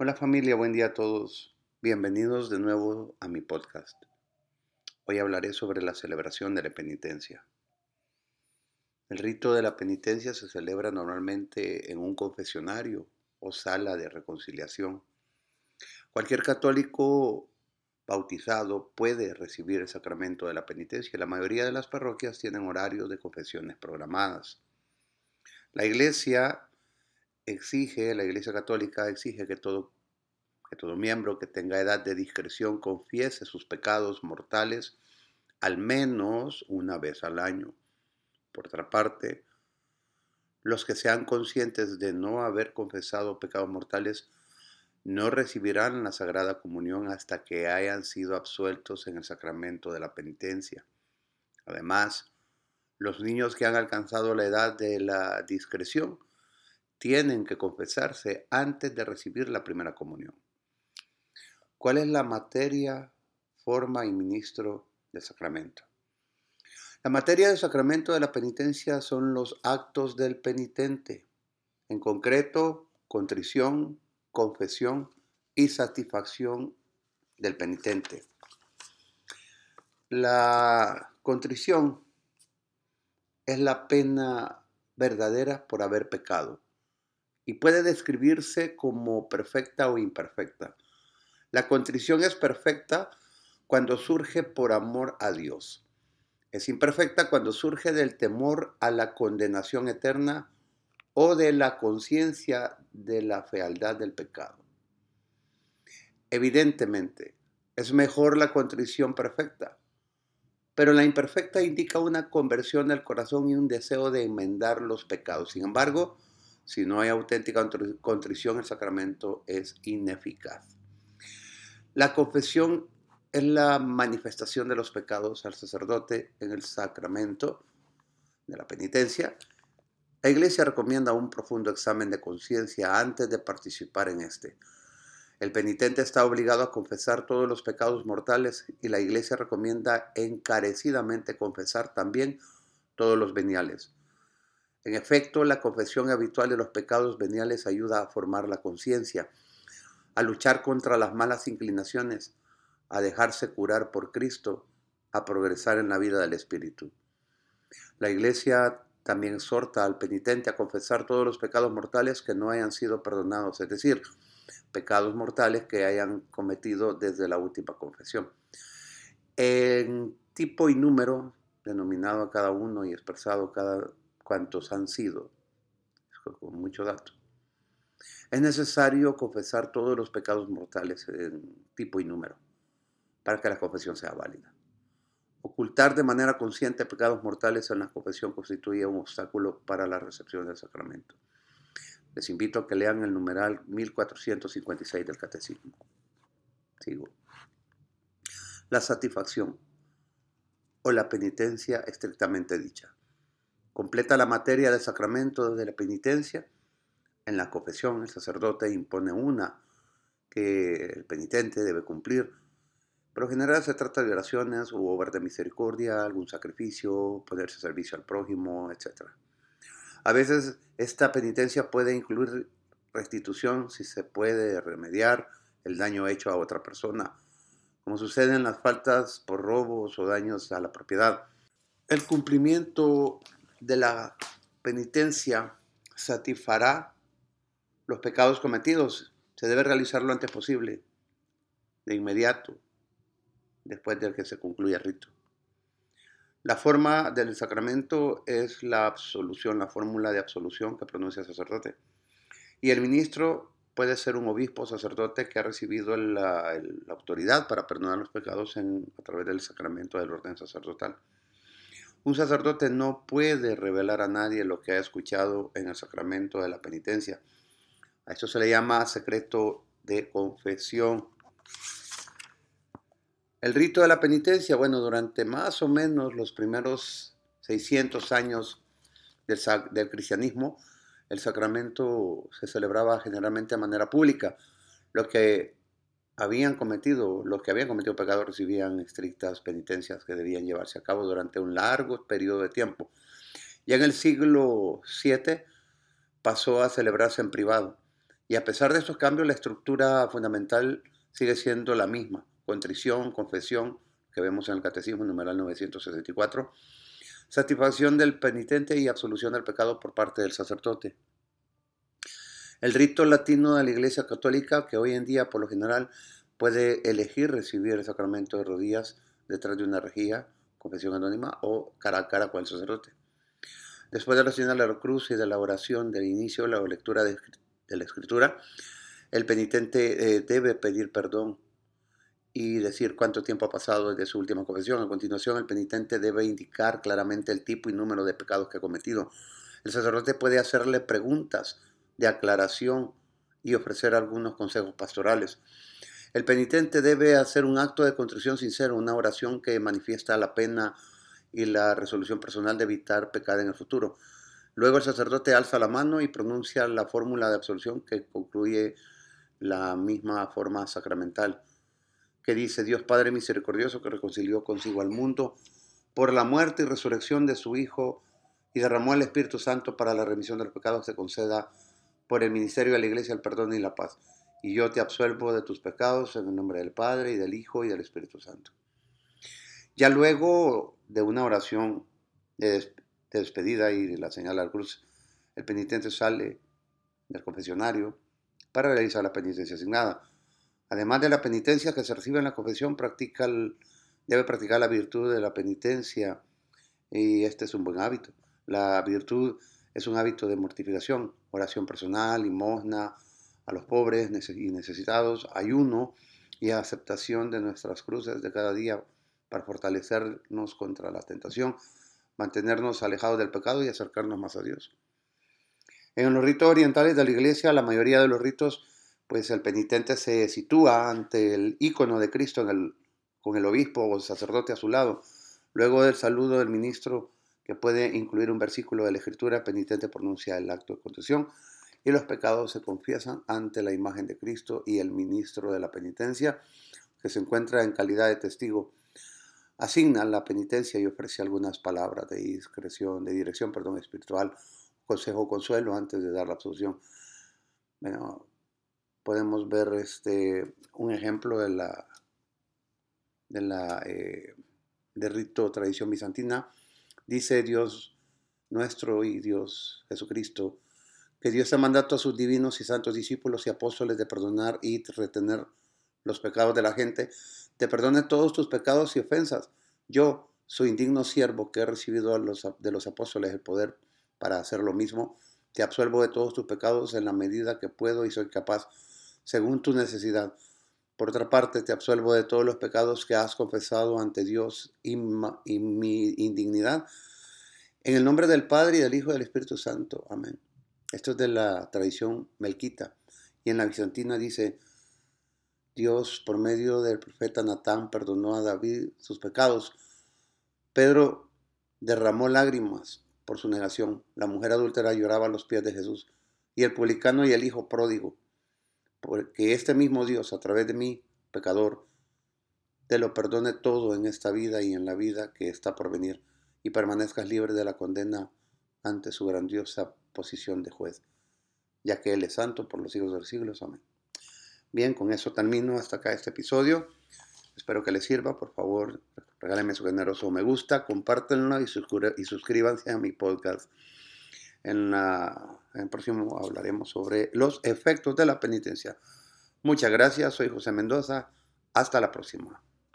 Hola familia, buen día a todos. Bienvenidos de nuevo a mi podcast. Hoy hablaré sobre la celebración de la penitencia. El rito de la penitencia se celebra normalmente en un confesionario o sala de reconciliación. Cualquier católico bautizado puede recibir el sacramento de la penitencia. La mayoría de las parroquias tienen horarios de confesiones programadas. La iglesia exige, la Iglesia Católica exige que todo, que todo miembro que tenga edad de discreción confiese sus pecados mortales al menos una vez al año. Por otra parte, los que sean conscientes de no haber confesado pecados mortales no recibirán la Sagrada Comunión hasta que hayan sido absueltos en el sacramento de la penitencia. Además, los niños que han alcanzado la edad de la discreción tienen que confesarse antes de recibir la primera comunión. ¿Cuál es la materia, forma y ministro del sacramento? La materia del sacramento de la penitencia son los actos del penitente, en concreto, contrición, confesión y satisfacción del penitente. La contrición es la pena verdadera por haber pecado y puede describirse como perfecta o imperfecta. La contrición es perfecta cuando surge por amor a Dios. Es imperfecta cuando surge del temor a la condenación eterna o de la conciencia de la fealdad del pecado. Evidentemente, es mejor la contrición perfecta, pero la imperfecta indica una conversión del corazón y un deseo de enmendar los pecados. Sin embargo, si no hay auténtica contrición, el sacramento es ineficaz. La confesión es la manifestación de los pecados al sacerdote en el sacramento de la penitencia. La Iglesia recomienda un profundo examen de conciencia antes de participar en este. El penitente está obligado a confesar todos los pecados mortales y la Iglesia recomienda encarecidamente confesar también todos los veniales. En efecto, la confesión habitual de los pecados veniales ayuda a formar la conciencia, a luchar contra las malas inclinaciones, a dejarse curar por Cristo, a progresar en la vida del Espíritu. La Iglesia también exhorta al penitente a confesar todos los pecados mortales que no hayan sido perdonados, es decir, pecados mortales que hayan cometido desde la última confesión. En tipo y número, denominado a cada uno y expresado cada cuantos han sido, con mucho dato. Es necesario confesar todos los pecados mortales en tipo y número para que la confesión sea válida. Ocultar de manera consciente pecados mortales en la confesión constituye un obstáculo para la recepción del sacramento. Les invito a que lean el numeral 1456 del Catecismo. Sigo. La satisfacción o la penitencia estrictamente dicha completa la materia del sacramento de la penitencia. En la confesión el sacerdote impone una que el penitente debe cumplir. Pero en general se trata de oraciones u obras de misericordia, algún sacrificio, ponerse servicio al prójimo, etc. A veces esta penitencia puede incluir restitución si se puede remediar el daño hecho a otra persona, como sucede en las faltas por robos o daños a la propiedad. El cumplimiento de la penitencia satisfará los pecados cometidos. Se debe realizar lo antes posible, de inmediato, después de que se concluya el rito. La forma del sacramento es la absolución, la fórmula de absolución que pronuncia el sacerdote. Y el ministro puede ser un obispo o sacerdote que ha recibido la, autoridad para perdonar los pecados a través del sacramento del orden sacerdotal. Un sacerdote no puede revelar a nadie lo que ha escuchado en el sacramento de la penitencia. A esto se le llama secreto de confesión. El rito de la penitencia, bueno, durante más o menos los primeros 600 años del, del cristianismo, el sacramento se celebraba generalmente de manera pública, lo que habían cometido, los que habían cometido pecados recibían estrictas penitencias que debían llevarse a cabo durante un largo periodo de tiempo. Ya en el siglo VII pasó a celebrarse en privado Y a pesar de estos cambios, la estructura fundamental sigue siendo la misma. Contrición, confesión, que vemos en el Catecismo numeral 964, satisfacción del penitente y absolución del pecado por parte del sacerdote. El rito latino de la Iglesia Católica, que hoy en día por lo general puede elegir recibir el sacramento de rodillas detrás de una rejilla, confesión anónima o cara a cara con el sacerdote. Después de la señal de la cruz y de la oración del inicio de la lectura de, la escritura, el penitente eh, debe pedir perdón y decir cuánto tiempo ha pasado desde su última confesión. A continuación, el penitente debe indicar claramente el tipo y número de pecados que ha cometido. El sacerdote puede hacerle preguntas de aclaración y ofrecer algunos consejos pastorales. El penitente debe hacer un acto de contrición sincero, una oración que manifiesta la pena y la resolución personal de evitar pecar en el futuro. Luego el sacerdote alza la mano y pronuncia la fórmula de absolución que concluye la misma forma sacramental, que dice Dios Padre misericordioso que reconcilió consigo al mundo por la muerte y resurrección de su Hijo y derramó el Espíritu Santo para la remisión de los pecados, se conceda por el ministerio de la iglesia el perdón y la paz. Y yo te absuelvo de tus pecados en el nombre del Padre y del Hijo y del Espíritu Santo. Ya luego de una oración de, despedida y de la señal al cruz, el penitente sale del confesionario para realizar la penitencia asignada. Además de la penitencia que se recibe en la confesión, practica debe practicar la virtud de la penitencia y este es un buen hábito. La virtud es un hábito de mortificación, oración personal, limosna a los pobres y necesitados, ayuno y aceptación de nuestras cruces de cada día para fortalecernos contra la tentación, mantenernos alejados del pecado y acercarnos más a Dios. En los ritos orientales de la iglesia, la mayoría de los ritos, pues el penitente se sitúa ante el icono de Cristo con el obispo o el sacerdote a su lado. Luego del saludo del ministro que puede incluir un versículo de la Escritura, penitente pronuncia el acto de contrición y los pecados se confiesan ante la imagen de Cristo y el ministro de la penitencia, que se encuentra en calidad de testigo, asigna la penitencia y ofrece algunas palabras de discreción, de dirección, perdón, espiritual, consejo, consuelo antes de dar la absolución. Bueno, podemos ver este, un ejemplo de la, de la eh, de rito tradición bizantina Dice Dios nuestro y Dios Jesucristo, que Dios ha mandado a sus divinos y santos discípulos y apóstoles de perdonar y retener los pecados de la gente, te perdone todos tus pecados y ofensas. Yo, su indigno siervo que he recibido de los apóstoles el poder para hacer lo mismo, te absuelvo de todos tus pecados en la medida que puedo y soy capaz, según tu necesidad. Por otra parte, te absuelvo de todos los pecados que has confesado ante Dios y, mi indignidad. En el nombre del Padre y del Hijo y del Espíritu Santo. Amén. Esto es de la tradición melquita. Y en la bizantina dice, Dios por medio del profeta Natán perdonó a David sus pecados. Pedro derramó lágrimas por su negación. La mujer adúltera lloraba a los pies de Jesús. Y el publicano y el hijo pródigo porque este mismo Dios, a través de mí, pecador, te lo perdone todo en esta vida y en la vida que está por venir, y permanezcas libre de la condena ante su grandiosa posición de juez, ya que Él es santo por los siglos de los siglos. Amén. Bien, con eso termino hasta acá este episodio. Espero que les sirva. Por favor, regálenme su generoso me gusta, compártenlo y, suscríbanse a mi podcast. En, el próximo hablaremos sobre los efectos de la penitencia. Muchas gracias, soy José Mendoza. Hasta la próxima.